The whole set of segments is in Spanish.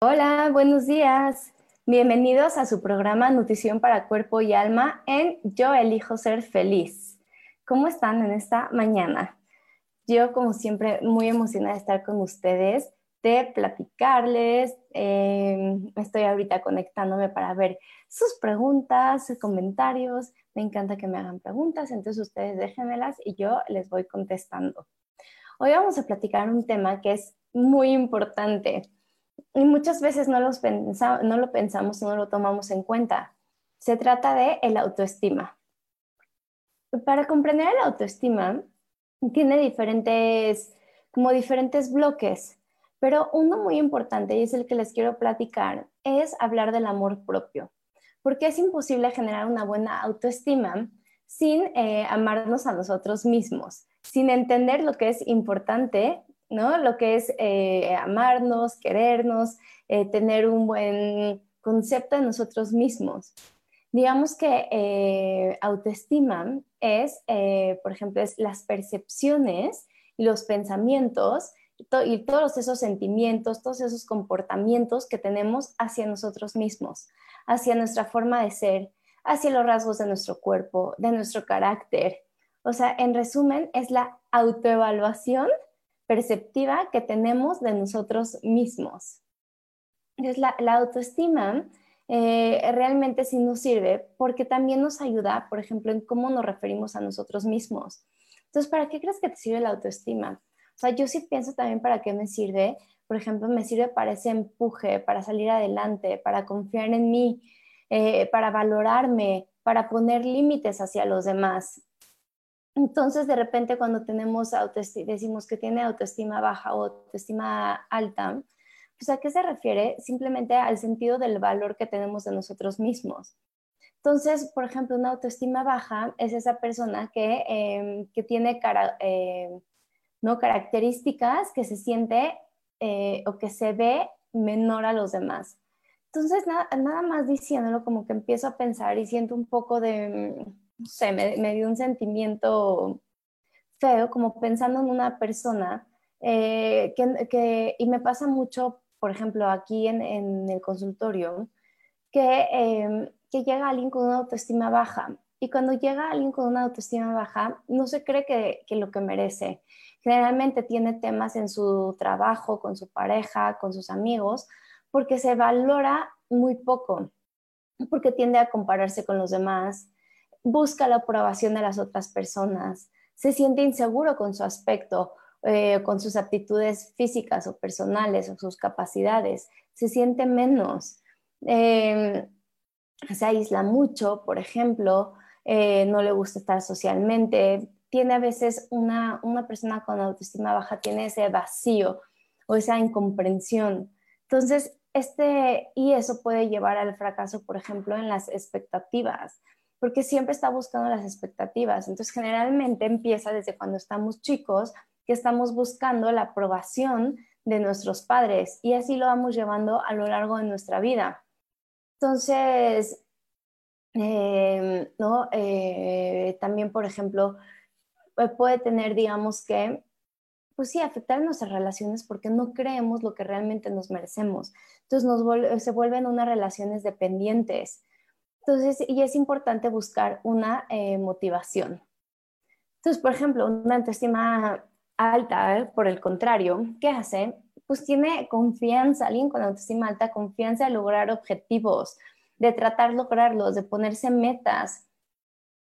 Hola, buenos días. Bienvenidos a su programa Nutrición para Cuerpo y Alma en Yo elijo ser feliz. ¿Cómo están en esta mañana? Yo, como siempre, muy emocionada de estar con ustedes, de platicarles. Em, estoy ahorita conectándome para ver sus preguntas, sus comentarios. Me encanta que me hagan preguntas, entonces ustedes déjenmelas y yo les voy contestando. Hoy vamos a platicar un tema que es muy importante y muchas veces no, los no lo pensamos, no lo tomamos en cuenta. Se trata de el autoestima. Para comprender el autoestima, tiene diferentes, como diferentes bloques, pero uno muy importante, y es el que les quiero platicar, es hablar del amor propio, porque es imposible generar una buena autoestima sin eh, amarnos a nosotros mismos, sin entender lo que es importante ¿no? Lo que es eh, amarnos, querernos, eh, tener un buen concepto de nosotros mismos. Digamos que eh, autoestima es, por ejemplo, es las percepciones y los pensamientos y todos esos sentimientos, todos esos comportamientos que tenemos hacia nosotros mismos, hacia nuestra forma de ser, hacia los rasgos de nuestro cuerpo, de nuestro carácter. O sea, en resumen, es la autoevaluación perceptiva que tenemos de nosotros mismos. Entonces, la, autoestima eh, realmente sí nos sirve porque también nos ayuda, por ejemplo, en cómo nos referimos a nosotros mismos. Entonces, ¿para qué crees que te sirve la autoestima? O sea, yo sí pienso también para qué me sirve. Por ejemplo, me sirve para ese empuje, para salir adelante, para confiar en mí, eh, para valorarme, para poner límites hacia los demás. Entonces, de repente, cuando tenemos autoestima, decimos que tiene autoestima baja o autoestima alta, pues ¿a qué se refiere? Simplemente al sentido del valor que tenemos de nosotros mismos. Entonces, por ejemplo, una autoestima baja es esa persona que, em, tiene em, ¿no? características que se siente eh, o que se ve menor a los demás. Entonces, nada más diciéndolo, como que empiezo a pensar y siento un poco de no sé, me, dio un sentimiento feo, como pensando en una persona eh, que, y me pasa mucho, por ejemplo, aquí en, el consultorio, em, que, llega alguien con una autoestima baja. Y cuando llega alguien con una autoestima baja, no se cree que, que lo que merece. Generalmente tiene temas en su trabajo, con su pareja, con sus amigos, porque se valora muy poco, porque tiende a compararse con los demás, busca la aprobación de las otras personas, se siente inseguro con su aspecto, eh, con sus aptitudes físicas o personales o sus capacidades, se siente menos, em, se aísla mucho, por ejemplo, eh, no le gusta estar socialmente, tiene a veces una, una persona con autoestima baja, tiene ese vacío o esa incomprensión. Entonces, este, y eso puede llevar al fracaso, por ejemplo, en las expectativas porque siempre está buscando las expectativas. Entonces, generalmente empieza desde cuando estamos chicos, que estamos buscando la aprobación de nuestros padres y así lo vamos llevando a lo largo de nuestra vida. Entonces, em, ¿no? Eh, también, por ejemplo, puede tener, digamos que, pues sí, afectar nuestras relaciones porque no creemos lo que realmente nos merecemos. Entonces, nos se vuelven unas relaciones dependientes entonces, y es importante buscar una eh, motivación. Entonces, por ejemplo, una autoestima alta, por el contrario, ¿qué hace? Pues tiene confianza, alguien con autoestima alta, confianza de lograr objetivos, de tratar lograrlos, de ponerse metas,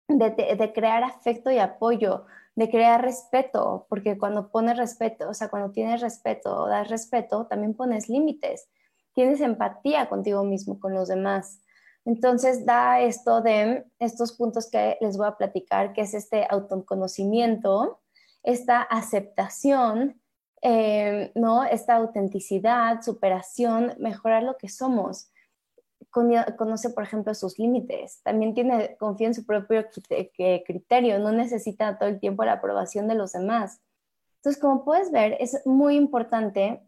de, de, crear afecto y apoyo, de crear respeto, porque cuando pones respeto, o sea, cuando tienes respeto o das respeto, también pones límites, tienes empatía contigo mismo, con los demás. Entonces da esto de estos puntos que les voy a platicar, que es este autoconocimiento, esta aceptación, eh, ¿no? Esta autenticidad, superación, mejorar lo que somos. Conoce, por ejemplo, sus límites. También tiene, confía en su propio criterio. No necesita todo el tiempo la aprobación de los demás. Entonces, como puedes ver, es muy importante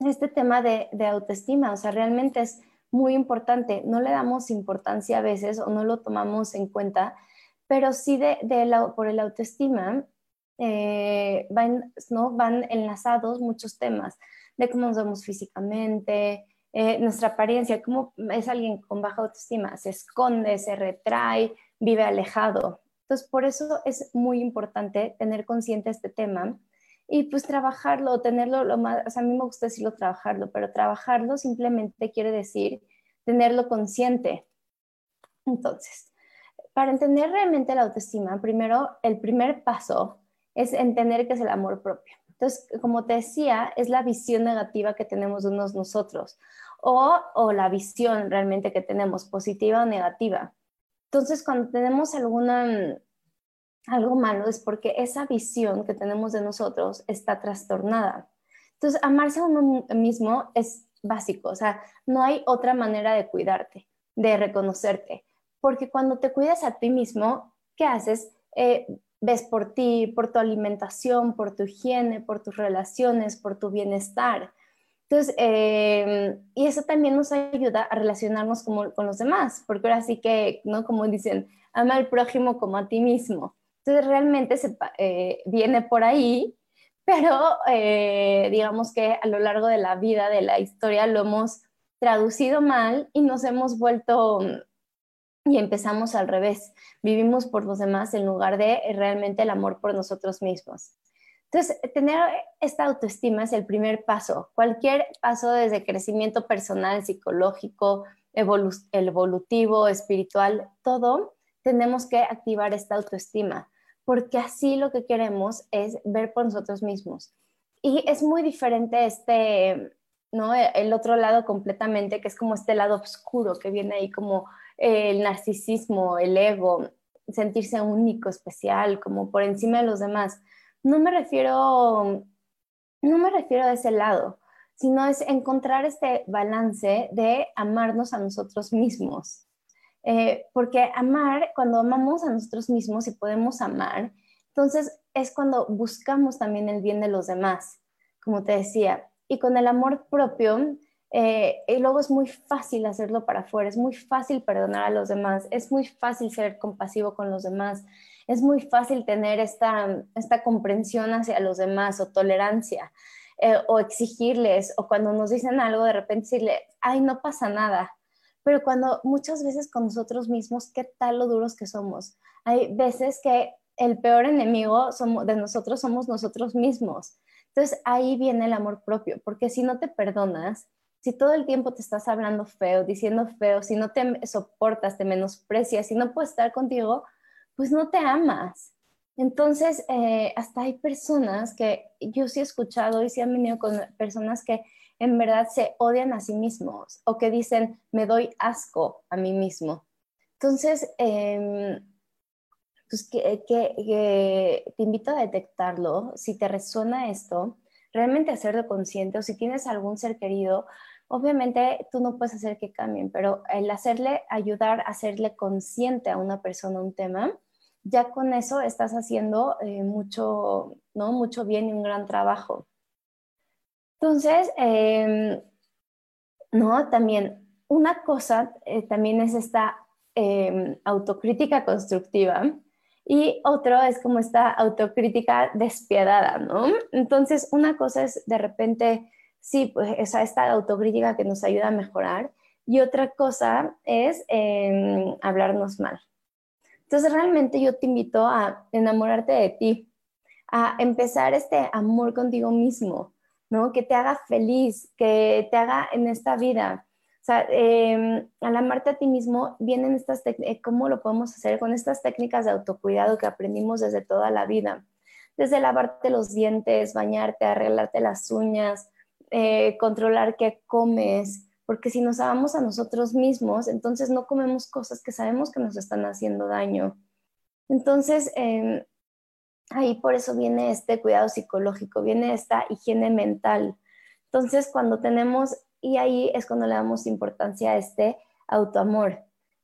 este tema de, de autoestima. O sea, realmente es muy importante. No le damos importancia a veces o no lo tomamos en cuenta, pero sí de, por el autoestima eh, van, ¿no? van enlazados muchos temas de cómo nos vemos físicamente, eh, nuestra apariencia, cómo es alguien con baja autoestima, se esconde, se retrae, vive alejado. Entonces, por eso es muy importante tener consciente este tema y pues trabajarlo, tenerlo lo más, a mí me gusta decirlo trabajarlo, pero trabajarlo simplemente quiere decir tenerlo consciente. Entonces, para entender realmente la autoestima, primero, el primer paso es entender que es el amor propio. Entonces, como te decía, es la visión negativa que tenemos unos nosotros o, o la visión realmente que tenemos, positiva o negativa. Entonces, cuando tenemos alguna, algo malo es porque esa visión que tenemos de nosotros está trastornada. Entonces, amarse a uno mismo es básico, o sea, no hay otra manera de cuidarte, de reconocerte, porque cuando te cuidas a ti mismo, ¿qué haces? Eh, ves por ti, por tu alimentación, por tu higiene, por tus relaciones, por tu bienestar. Entonces, eh, y eso también nos ayuda a relacionarnos con, con los demás, porque ahora sí que, ¿no? Como dicen, ama al prójimo como a ti mismo. Entonces, realmente se, eh, viene por ahí pero eh, digamos que a lo largo de la vida, de la historia, lo hemos traducido mal y nos hemos vuelto y empezamos al revés. Vivimos por los demás en lugar de realmente el amor por nosotros mismos. Entonces, tener esta autoestima es el primer paso. Cualquier paso desde crecimiento personal, psicológico, evolutivo, espiritual, todo, tenemos que activar esta autoestima porque así lo que queremos es ver por nosotros mismos. Y es muy diferente este, ¿no? El otro lado completamente, que es como este lado oscuro que viene ahí como el narcisismo, el ego, sentirse único, especial, como por encima de los demás. No me refiero, no me refiero a ese lado, sino es encontrar este balance de amarnos a nosotros mismos. Eh, porque amar, cuando amamos a nosotros mismos y podemos amar, entonces es cuando buscamos también el bien de los demás, como te decía. Y con el amor propio, eh, y luego es muy fácil hacerlo para afuera, es muy fácil perdonar a los demás, es muy fácil ser compasivo con los demás, es muy fácil tener esta, esta comprensión hacia los demás o tolerancia. Eh, o exigirles, o cuando nos dicen algo, de repente decirle, ay, no pasa nada, pero cuando muchas veces con nosotros mismos, ¿qué tal lo duros que somos? Hay veces que el peor enemigo somos, de nosotros somos nosotros mismos. Entonces ahí viene el amor propio, porque si no te perdonas, si todo el tiempo te estás hablando feo, diciendo feo, si no te soportas, te menosprecias, si no puedes estar contigo, pues no te amas. Entonces, eh, hasta hay personas que yo sí he escuchado y sí han venido con personas que en verdad se odian a sí mismos o que dicen, me doy asco a mí mismo. Entonces, em, pues que, te invito a detectarlo, si te resuena esto, realmente hacerlo consciente o si tienes algún ser querido, obviamente tú no puedes hacer que cambien, pero el hacerle, ayudar a hacerle consciente a una persona un tema, ya con eso estás haciendo eh, mucho, ¿no? mucho bien y un gran trabajo. Entonces, em, no, también una cosa eh, también es esta em, autocrítica constructiva y otro es como esta autocrítica despiadada, ¿no? Entonces, una cosa es de repente, sí, pues esa, esta autocrítica que nos ayuda a mejorar y otra cosa es em, hablarnos mal. Entonces, realmente yo te invito a enamorarte de ti, a empezar este amor contigo mismo, ¿no? Que te haga feliz, que te haga en esta vida. O sea, eh, al amarte a ti mismo, vienen estas eh, ¿cómo lo podemos hacer con estas técnicas de autocuidado que aprendimos desde toda la vida? Desde lavarte los dientes, bañarte, arreglarte las uñas, eh, controlar qué comes, porque si nos amamos a nosotros mismos, entonces no comemos cosas que sabemos que nos están haciendo daño. Entonces, em, ahí por eso viene este cuidado psicológico, viene esta higiene mental. Entonces, cuando tenemos, y ahí es cuando le damos importancia a este autoamor.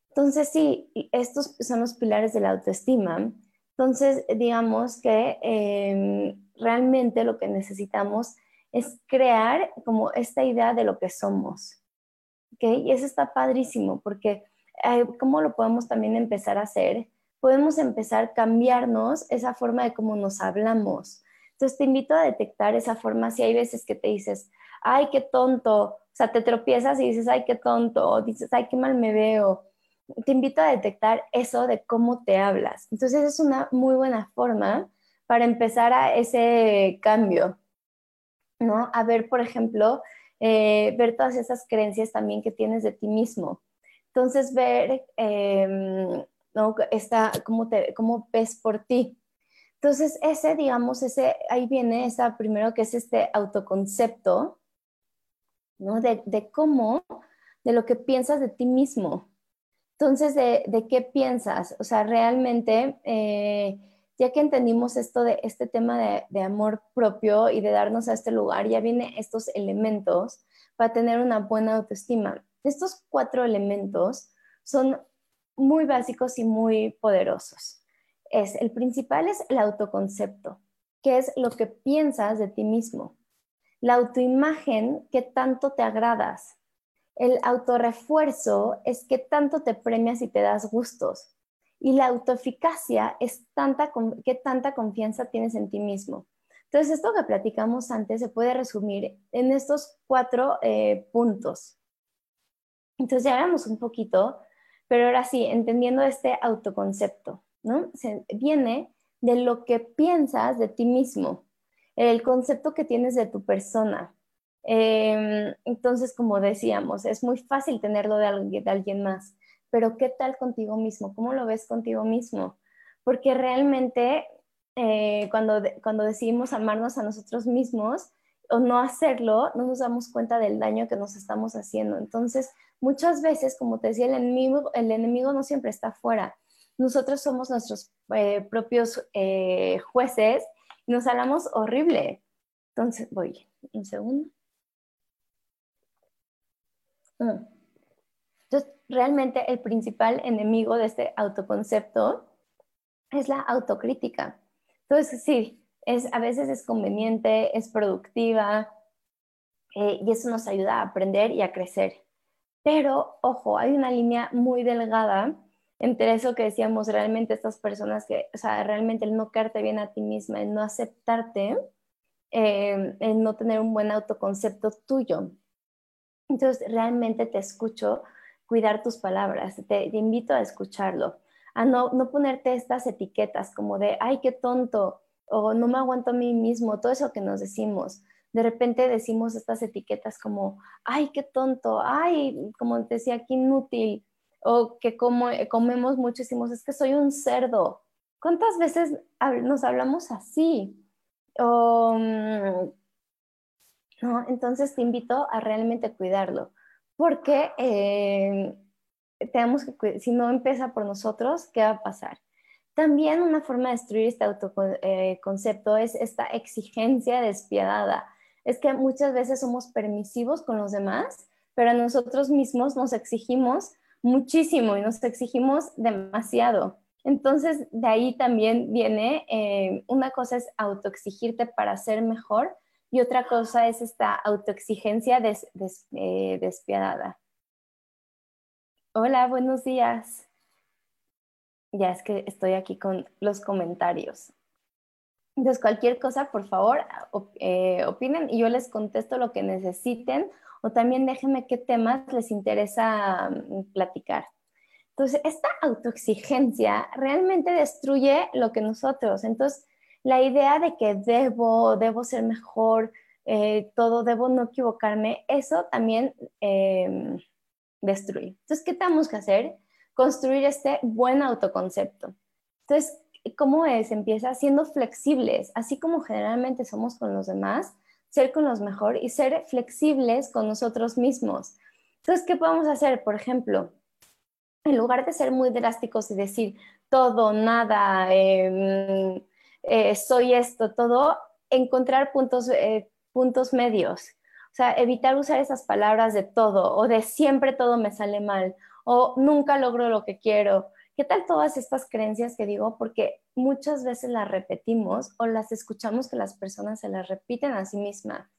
Entonces, sí, estos son los pilares de la autoestima. Entonces, digamos que em, realmente lo que necesitamos es crear como esta idea de lo que somos. ¿okay? Y eso está padrísimo porque eh, ¿cómo lo podemos también empezar a hacer? Podemos empezar a cambiarnos esa forma de cómo nos hablamos. Entonces te invito a detectar esa forma si hay veces que te dices, ay, qué tonto, o sea, te tropiezas y dices, ay, qué tonto, o dices, ay, qué mal me veo. Te invito a detectar eso de cómo te hablas. Entonces es una muy buena forma para empezar a ese cambio, ¿no? A ver, por ejemplo, eh, ver todas esas creencias también que tienes de ti mismo. Entonces, ver em, ¿no? Esta, cómo, te, cómo ves por ti. Entonces, ese, digamos, ese, ahí viene esa primero que es este autoconcepto, ¿no? De, de cómo, de lo que piensas de ti mismo. Entonces, ¿de, de qué piensas? O sea, realmente, eh, ya que entendimos esto de este tema de, de, amor propio y de darnos a este lugar, ya vienen estos elementos para tener una buena autoestima. Estos cuatro elementos son muy básicos y muy poderosos. Es, el principal es el autoconcepto, que es lo que piensas de ti mismo. La autoimagen, que tanto te agradas. El autorrefuerzo es que tanto te premias y te das gustos. Y la autoeficacia es tanta, qué tanta confianza tienes en ti mismo. Entonces, esto que platicamos antes se puede resumir en estos cuatro eh, puntos. Entonces, ya hablamos un poquito, pero ahora sí, entendiendo este autoconcepto, ¿no? Se, viene de lo que piensas de ti mismo, el concepto que tienes de tu persona. Eh, entonces, como decíamos, es muy fácil tenerlo de alguien, de alguien más, pero ¿qué tal contigo mismo? ¿Cómo lo ves contigo mismo? Porque realmente eh, cuando, cuando decidimos amarnos a nosotros mismos o no hacerlo, no nos damos cuenta del daño que nos estamos haciendo. Entonces, muchas veces, como te decía, el enemigo, el enemigo no siempre está afuera. Nosotros somos nuestros eh, propios eh, jueces y nos hablamos horrible. Entonces, voy, un segundo. Mm. Entonces, realmente el principal enemigo de este autoconcepto es la autocrítica. Entonces, sí, es, a veces es conveniente, es productiva eh, y eso nos ayuda a aprender y a crecer. Pero, ojo, hay una línea muy delgada entre eso que decíamos, realmente estas personas que, o sea, realmente el no quedarte bien a ti misma, el no aceptarte, eh, el no tener un buen autoconcepto tuyo. Entonces, realmente te escucho cuidar tus palabras, te, te invito a escucharlo, a no, no ponerte estas etiquetas como de, ay, qué tonto, o no me aguanto a mí mismo, todo eso que nos decimos de repente decimos estas etiquetas como, ay, qué tonto, ay, como decía, qué inútil, o que como, comemos muchísimos, es que soy un cerdo. ¿Cuántas veces nos hablamos así? Mm, ¿no? Entonces te invito a realmente cuidarlo, porque eh, tenemos que, si no empieza por nosotros, ¿qué va a pasar? También una forma de destruir este autoconcepto eh, es esta exigencia despiadada es que muchas veces somos permisivos con los demás, pero a nosotros mismos nos exigimos muchísimo y nos exigimos demasiado. Entonces, de ahí también viene, eh, una cosa es autoexigirte para ser mejor y otra cosa es esta autoexigencia eh, despiadada. Hola, buenos días. Ya es que estoy aquí con los comentarios. Entonces, cualquier cosa, por favor, eh, opinen y yo les contesto lo que necesiten o también déjenme qué temas les interesa mm, platicar. Entonces, esta autoexigencia realmente destruye lo que nosotros. Entonces, la idea de que debo, debo ser mejor, eh, todo, debo no equivocarme, eso también em, destruye. Entonces, ¿qué tenemos que hacer? Construir este buen autoconcepto. Entonces, ¿Cómo es? Empieza siendo flexibles, así como generalmente somos con los demás, ser con los mejor y ser flexibles con nosotros mismos. Entonces, ¿qué podemos hacer? Por ejemplo, en lugar de ser muy drásticos y decir todo, nada, em, eh, soy esto, todo, encontrar puntos, eh, puntos medios. O sea, evitar usar esas palabras de todo o de siempre todo me sale mal o nunca logro lo que quiero. ¿Qué tal todas estas creencias que digo? Porque muchas veces las repetimos o las escuchamos que las personas se las repiten a sí mismas.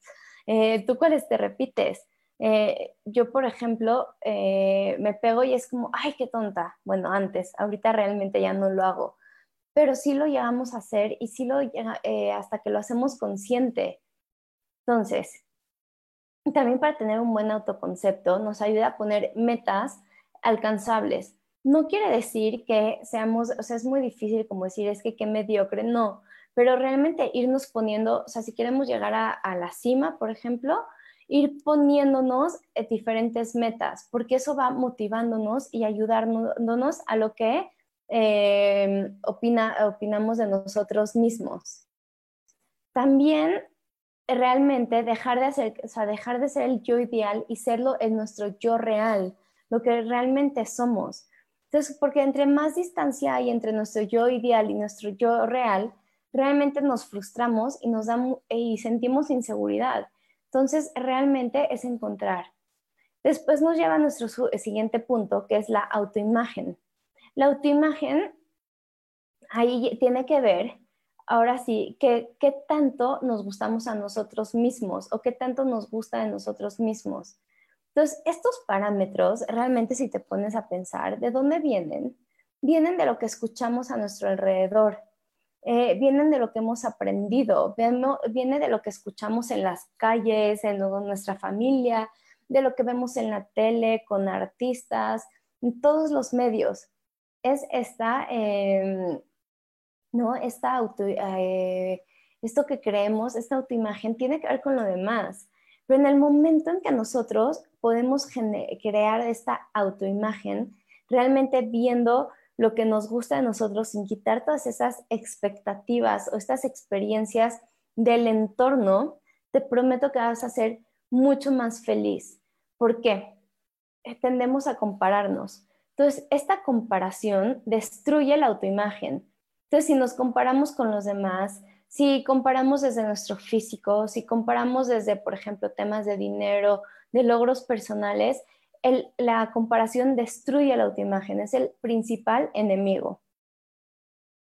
Eh, ¿Tú cuáles te repites? Eh, yo, por ejemplo, eh, me pego y es como, ay, qué tonta. Bueno, antes, ahorita realmente ya no lo hago, pero sí lo llegamos a hacer y sí lo hasta que lo hacemos consciente. Entonces, también para tener un buen autoconcepto nos ayuda a poner metas alcanzables. No quiere decir que seamos, o sea, es muy difícil como decir, es que qué mediocre, no, pero realmente irnos poniendo, o sea, si queremos llegar a, la cima, por ejemplo, ir poniéndonos eh, diferentes metas, porque eso va motivándonos y ayudándonos a lo que eh, opina, opinamos de nosotros mismos. También realmente dejar de, hacer, o sea, dejar de ser el yo ideal y serlo en nuestro yo real lo que realmente somos. Entonces, porque entre más distancia hay entre nuestro yo ideal y nuestro yo real, realmente nos frustramos y nos damos y sentimos inseguridad. Entonces, realmente es encontrar. Después nos lleva a nuestro siguiente punto, que es la autoimagen. La autoimagen ahí tiene que ver, ahora sí, que qué tanto nos gustamos a nosotros mismos o qué tanto nos gusta de nosotros mismos. Entonces, estos parámetros, realmente si te pones a pensar, ¿de dónde vienen? Vienen de lo que escuchamos a nuestro alrededor, eh, vienen de lo que hemos aprendido, viene de lo que escuchamos en las calles, en nuestra familia, de lo que vemos en la tele, con artistas, en todos los medios. Es esta, em, ¿no? Esta auto, eh, esto que creemos, esta autoimagen, tiene que ver con lo demás. Pero en el momento en que nosotros podemos crear esta autoimagen, realmente viendo lo que nos gusta de nosotros sin quitar todas esas expectativas o estas experiencias del entorno, te prometo que vas a ser mucho más feliz. ¿Por qué? Eh, tendemos a compararnos. Entonces, esta comparación destruye la autoimagen. Entonces, si nos comparamos con los demás, si comparamos desde nuestro físico, si comparamos desde, por ejemplo, temas de dinero, de logros personales, la comparación destruye la autoimagen, es el principal enemigo.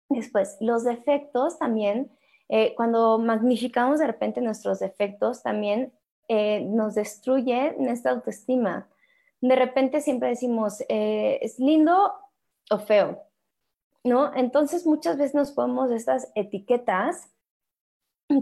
Después, los defectos también, eh, cuando magnificamos de repente nuestros defectos, también eh, nos destruye nuestra autoestima. De repente siempre decimos, eh, es lindo o feo, ¿no? Entonces muchas veces nos ponemos estas etiquetas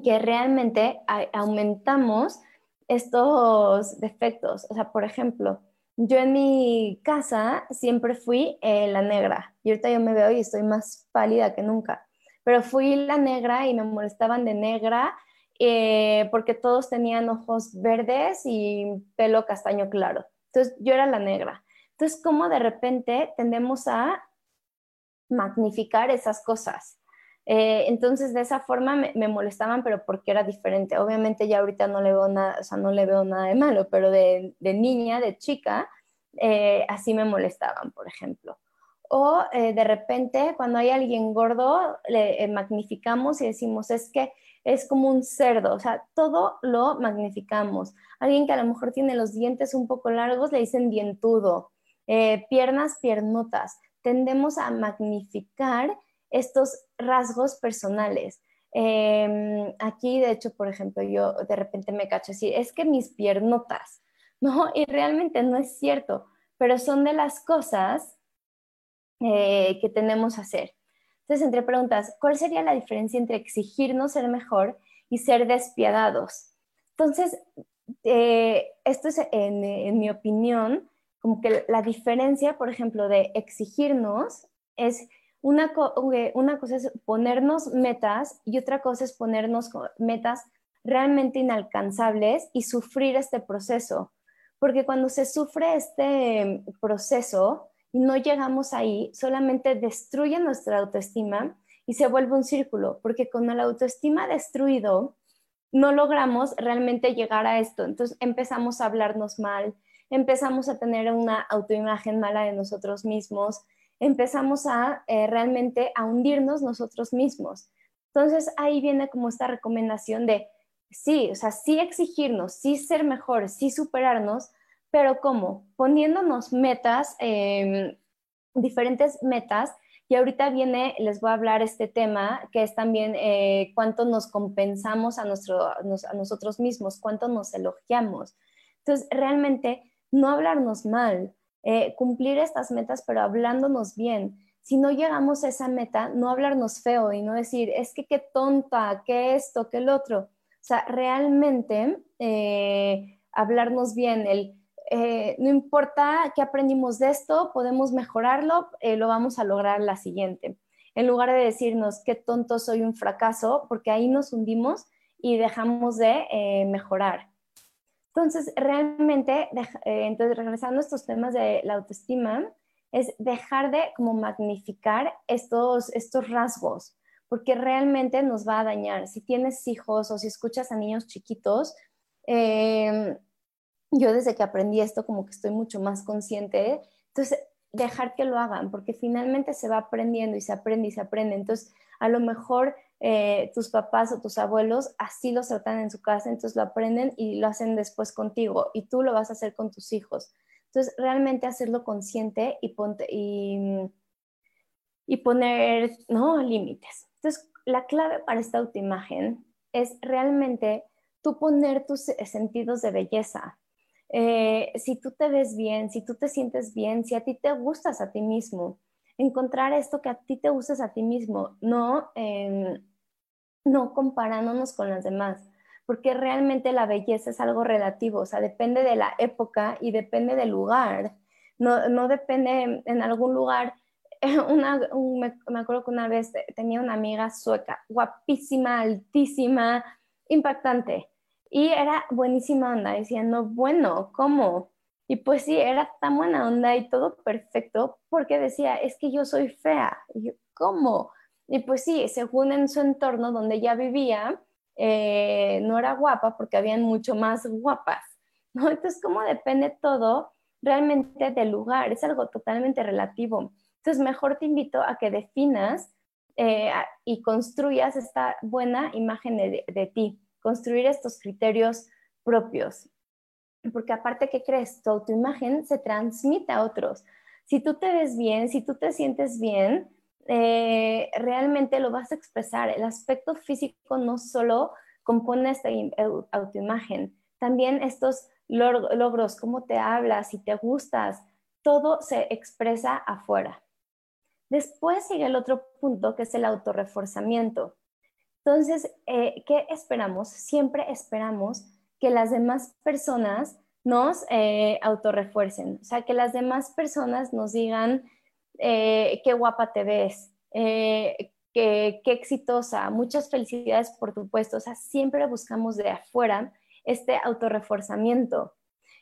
que realmente aumentamos estos defectos. O sea, por ejemplo, yo en mi casa siempre fui eh, la negra y ahorita yo me veo y estoy más pálida que nunca, pero fui la negra y me molestaban de negra eh, porque todos tenían ojos verdes y pelo castaño claro. Entonces yo era la negra. Entonces, como de repente tendemos a magnificar esas cosas. Eh, entonces, de esa forma me, molestaban, pero porque era diferente. Obviamente ya ahorita no le veo nada, o sea, no le veo nada de malo, pero de, niña, de chica, eh, así me molestaban, por ejemplo. O eh, de repente, cuando hay alguien gordo, le magnificamos y decimos, es que es como un cerdo, o sea, todo lo magnificamos. Alguien que a lo mejor tiene los dientes un poco largos, le dicen dientudo, piernas, piernotas. Tendemos a magnificar estos rasgos personales. Em, aquí, de hecho, por ejemplo, yo de repente me cacho decir, es que mis piernotas, ¿no? Y realmente no es cierto, pero son de las cosas eh, que tenemos que hacer. Entonces, entre preguntas, ¿cuál sería la diferencia entre exigirnos ser mejor y ser despiadados? Entonces, eh, esto es, en, en mi opinión, como que la diferencia, por ejemplo, de exigirnos es una, una cosa es ponernos metas y otra cosa es ponernos metas realmente inalcanzables y sufrir este proceso. Porque cuando se sufre este proceso y no llegamos ahí, solamente destruye nuestra autoestima y se vuelve un círculo, porque con la autoestima destruido no logramos realmente llegar a esto. Entonces empezamos a hablarnos mal, empezamos a tener una autoimagen mala de nosotros mismos, empezamos a eh, realmente a hundirnos nosotros mismos. Entonces ahí viene como esta recomendación de, sí, o sea, sí exigirnos, sí ser mejor, sí superarnos, pero ¿cómo? Poniéndonos metas, em, diferentes metas. Y ahorita viene, les voy a hablar este tema, que es también eh, cuánto nos compensamos a, nuestro, a nosotros mismos, cuánto nos elogiamos. Entonces, realmente, no hablarnos mal, eh, cumplir estas metas, pero hablándonos bien. Si no llegamos a esa meta, no hablarnos feo y no decir, es que qué tonta, qué esto, qué el otro. O sea, realmente eh, hablarnos bien, el eh, no importa qué aprendimos de esto, podemos mejorarlo, lo vamos a lograr la siguiente. En lugar de decirnos qué tonto soy un fracaso, porque ahí nos hundimos y dejamos de mejorar. Entonces, realmente, eh, entonces regresando a estos temas de la autoestima, es dejar de como magnificar estos, estos rasgos, porque realmente nos va a dañar. Si tienes hijos o si escuchas a niños chiquitos, em, yo desde que aprendí esto como que estoy mucho más consciente, entonces dejar que lo hagan, porque finalmente se va aprendiendo y se aprende y se aprende. Entonces, a lo mejor eh, tus papás o tus abuelos así lo tratan en su casa, entonces lo aprenden y lo hacen después contigo y tú lo vas a hacer con tus hijos. Entonces, realmente hacerlo consciente y, ponte, y, y poner ¿no? límites. Entonces, la clave para esta autoimagen es realmente tú poner tus sentidos de belleza. Eh, si tú te ves bien, si tú te sientes bien, si a ti te gustas a ti mismo, encontrar esto que a ti te gustes a ti mismo, no no comparándonos con las demás, porque realmente la belleza es algo relativo, o sea, depende de la época y depende del lugar, no, no depende en algún lugar. Una, me, acuerdo que una vez tenía una amiga sueca, guapísima, altísima, impactante, y era buenísima onda, decía, no, bueno, ¿cómo? Y pues sí, era tan buena onda y todo perfecto, porque decía, es que yo soy fea. Y yo, ¿cómo? Y pues sí, según en su entorno donde ella vivía, eh, no era guapa porque habían mucho más guapas, ¿no? Entonces, ¿cómo depende todo realmente del lugar? Es algo totalmente relativo. Entonces, mejor te invito a que definas eh, y construyas esta buena imagen de, de ti, construir estos criterios propios. Porque aparte, ¿qué crees? Tu autoimagen se transmite a otros. Si tú te ves bien, si tú te sientes bien, eh, realmente lo vas a expresar. El aspecto físico no solo compone esta autoimagen, también estos logros, cómo te hablas, si te gustas, todo se expresa afuera. Después sigue el otro punto que es el autorreforzamiento. Entonces, eh, ¿qué esperamos? Siempre esperamos que las demás personas nos eh, autorrefuercen, o sea, que las demás personas nos digan, eh, qué guapa te ves, eh, qué, exitosa, muchas felicidades por tu puesto. O sea, siempre buscamos de afuera este autorreforzamiento.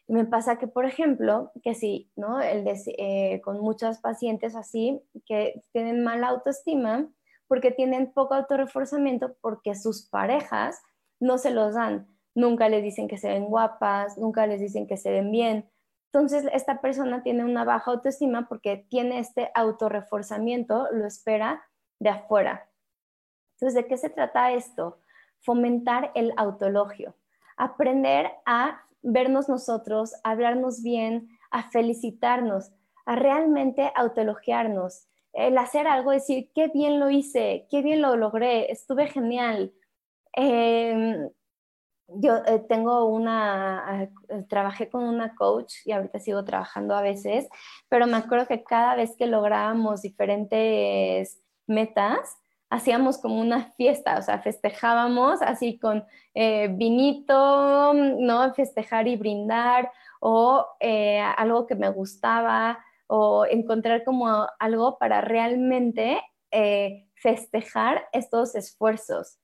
Y me pasa que, por ejemplo, que sí, ¿no? El eh, con muchas pacientes así que tienen mala autoestima porque tienen poco autorreforzamiento porque sus parejas no se los dan. Nunca les dicen que se ven guapas, nunca les dicen que se ven bien, entonces, esta persona tiene una baja autoestima porque tiene este autorreforzamiento, lo espera de afuera. Entonces, ¿de qué se trata esto? Fomentar el autologio, aprender a vernos nosotros, a hablarnos bien, a felicitarnos, a realmente autologiarnos, el hacer algo, decir, qué bien lo hice, qué bien lo logré, estuve genial. Em, yo eh, tengo una, eh, trabajé con una coach y ahorita sigo trabajando a veces, pero me acuerdo que cada vez que lográbamos diferentes metas, hacíamos como una fiesta, o sea, festejábamos así con eh, vinito, ¿no? Festejar y brindar, o algo que me gustaba, o encontrar como algo para realmente festejar estos esfuerzos.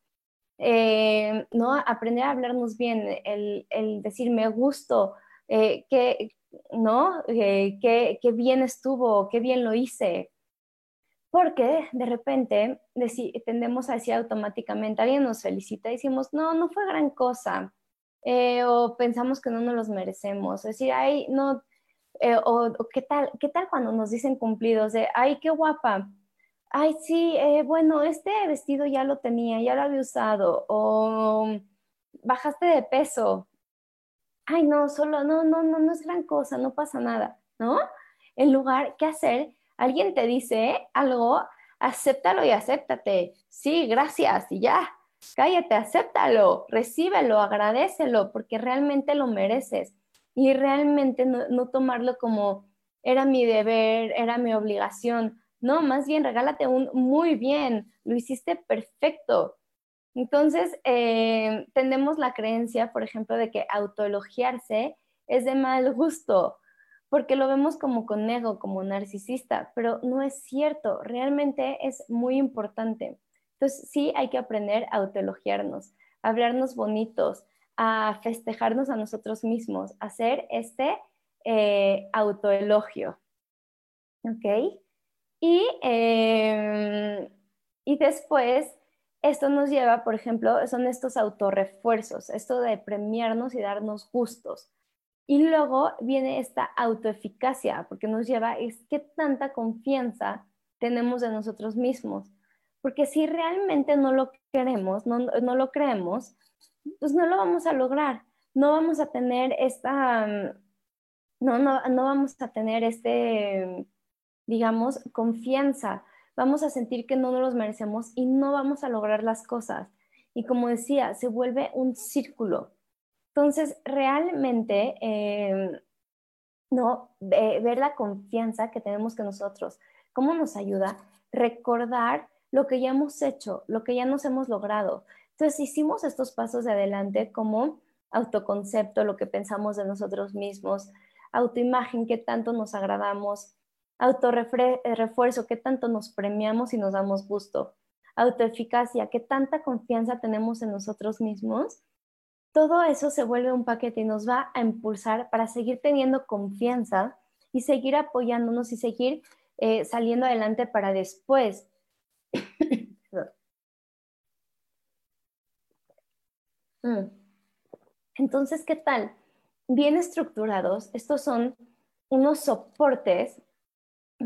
Eh, ¿no? Aprender a hablarnos bien, el, decir me gusto, eh, que, ¿no? Eh, qué, bien estuvo, qué bien lo hice. Porque de repente tendemos a decir automáticamente, alguien nos felicita y decimos, no, no fue gran cosa. o pensamos que no nos los merecemos. Es decir, ay, no, o, ¿qué, tal, ¿qué tal cuando nos dicen cumplidos de, ay, qué guapa? Ay, sí, eh, bueno, este vestido ya lo tenía, ya lo había usado, o bajaste de peso, ay, no, solo, no, no, no, no es gran cosa, no pasa nada, ¿no? En lugar, ¿qué hacer? Alguien te dice algo, acéptalo y acéptate. Sí, gracias, y ya. Cállate, acéptalo, recíbelo, agradecelo, porque realmente lo mereces. Y realmente no, no tomarlo como era mi deber, era mi obligación. No, más bien regálate un muy bien, lo hiciste perfecto. Entonces, eh, tenemos la creencia, por ejemplo, de que autoelogiarse es de mal gusto, porque lo vemos como con ego, como narcisista, pero no es cierto, realmente es muy importante. Entonces, sí hay que aprender a autoelogiarnos, a hablarnos bonitos, a festejarnos a nosotros mismos, a hacer este eh, autoelogio. ¿Ok? Y, em, y después esto nos lleva, por ejemplo, son estos autorrefuerzos, esto de premiarnos y darnos gustos. Y luego viene esta autoeficacia, porque nos lleva es qué tanta confianza tenemos en nosotros mismos. Porque si realmente no lo queremos, no, no lo creemos, pues no lo vamos a lograr. No vamos a tener esta, no, no, no vamos a tener este, digamos, confianza vamos a sentir que no nos los merecemos y no vamos a lograr las cosas. Y como decía, se vuelve un círculo. Entonces, realmente, em, no, ver la confianza que tenemos que nosotros, cómo nos ayuda recordar lo que ya hemos hecho, lo que ya nos hemos logrado. Entonces, hicimos estos pasos de adelante como autoconcepto, lo que pensamos de nosotros mismos, autoimagen, qué tanto nos agradamos, autorrefuerzo, qué tanto nos premiamos y nos damos gusto, autoeficacia, qué tanta confianza tenemos en nosotros mismos, todo eso se vuelve un paquete y nos va a impulsar para seguir teniendo confianza y seguir apoyándonos y seguir eh, saliendo adelante para después. Mm. Entonces, ¿qué tal? Bien estructurados, estos son unos soportes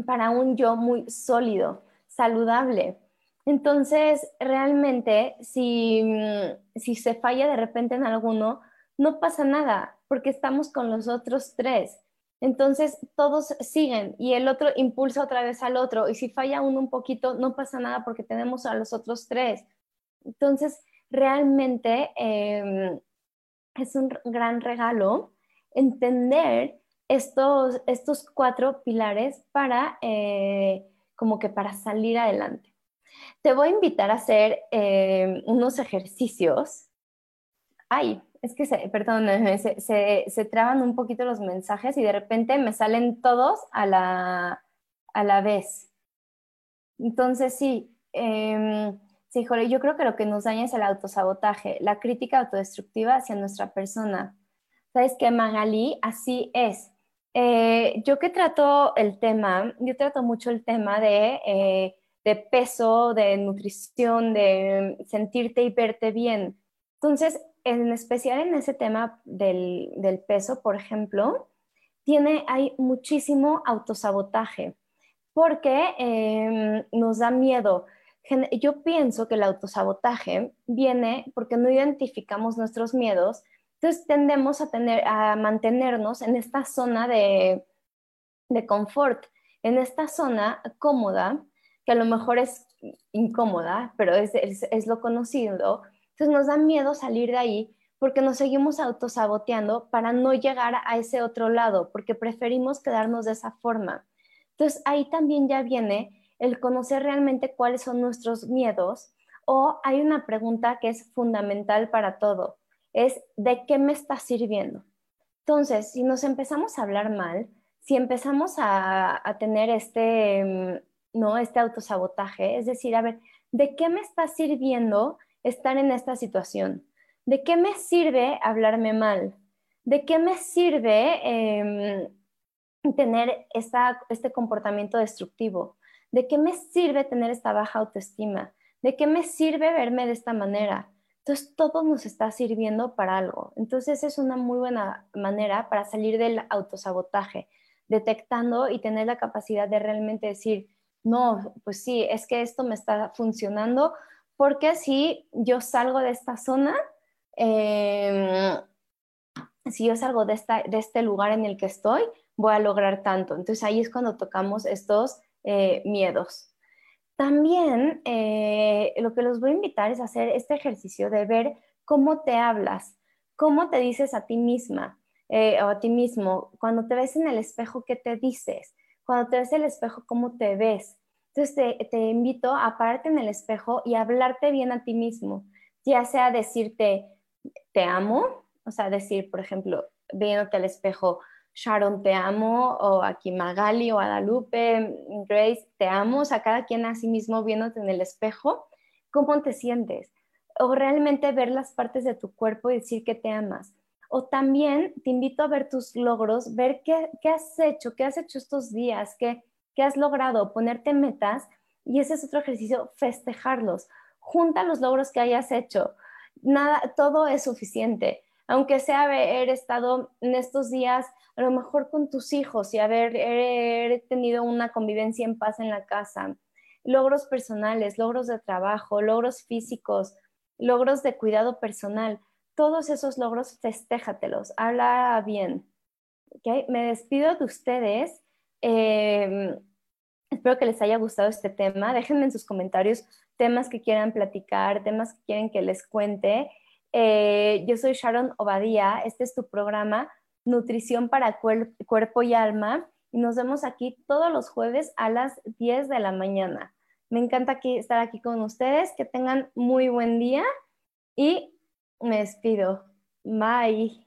para un yo muy sólido, saludable. Entonces, realmente, si, mm, si se falla de repente en alguno, no pasa nada, porque estamos con los otros tres. Entonces, todos siguen y el otro impulsa otra vez al otro. Y si falla uno un poquito, no pasa nada porque tenemos a los otros tres. Entonces, realmente em, es un gran regalo entender estos, estos cuatro pilares para, eh, como que para salir adelante. Te voy a invitar a hacer eh, unos ejercicios. Ay, es que, perdón, se, se, traban un poquito los mensajes y de repente me salen todos a la, a la vez. Entonces, sí, eh, sí, Jorge, yo creo que lo que nos daña es el autosabotaje, la crítica autodestructiva hacia nuestra persona. ¿Sabes qué, Magali? Así es. Eh, yo que trato el tema, yo trato mucho el tema de, eh, de peso, de nutrición, de sentirte y verte bien. Entonces, en especial en ese tema del, del peso, por ejemplo, tiene, hay muchísimo autosabotaje porque em, nos da miedo. Yo pienso que el autosabotaje viene porque no identificamos nuestros miedos entonces tendemos a, tener, a mantenernos en esta zona de, de confort, en esta zona cómoda, que a lo mejor es incómoda, pero es, es, lo conocido. Entonces nos da miedo salir de ahí porque nos seguimos autosaboteando para no llegar a ese otro lado, porque preferimos quedarnos de esa forma. Entonces ahí también ya viene el conocer realmente cuáles son nuestros miedos o hay una pregunta que es fundamental para todo es de qué me está sirviendo. Entonces, si nos empezamos a hablar mal, si empezamos a, tener este, mm, ¿no? este autosabotaje, es decir, a ver, ¿de qué me está sirviendo estar en esta situación? ¿De qué me sirve hablarme mal? ¿De qué me sirve em, tener este comportamiento destructivo? ¿De qué me sirve tener esta baja autoestima? ¿De qué me sirve verme de esta manera? Entonces, todo nos está sirviendo para algo. Entonces, es una muy buena manera para salir del autosabotaje, detectando y tener la capacidad de realmente decir, no, pues sí, es que esto me está funcionando porque si yo salgo de esta zona, em, si yo salgo de, de este lugar en el que estoy, voy a lograr tanto. Entonces ahí es cuando tocamos estos eh, miedos. También eh, lo que los voy a invitar es hacer este ejercicio de ver cómo te hablas, cómo te dices a ti misma eh, o a ti mismo. Cuando te ves en el espejo, ¿qué te dices? Cuando te ves en el espejo, ¿cómo te ves? Entonces te, te invito a pararte en el espejo y hablarte bien a ti mismo, ya sea decirte, te amo, o sea, decir, por ejemplo, viéndote al espejo, Sharon, te amo, o aquí Magali o Guadalupe, Grace, te amo, o sea, cada quien a sí mismo viéndote en el espejo, ¿cómo te sientes? O realmente ver las partes de tu cuerpo y decir que te amas. O también te invito a ver tus logros, ver qué, has hecho, qué has hecho estos días, qué, qué has logrado, ponerte metas. Y ese es otro ejercicio, festejarlos. Junta los logros que hayas hecho. Nada, todo es suficiente aunque sea haber estado en estos días a lo mejor con tus hijos y haber, tenido una convivencia en paz en la casa, logros personales, logros de trabajo, logros físicos, logros de cuidado personal, todos esos logros festéjatelos, habla bien. Me despido de ustedes. Em, espero que les haya gustado este tema. Déjenme en sus comentarios temas que quieran platicar, temas que quieren que les cuente. Eh, yo soy Sharon Obadía, este es tu programa Nutrición para Cuerpo y Alma y nos vemos aquí todos los jueves a las 10 de la mañana. Me encanta estar aquí con ustedes, que tengan muy buen día y me despido. Bye.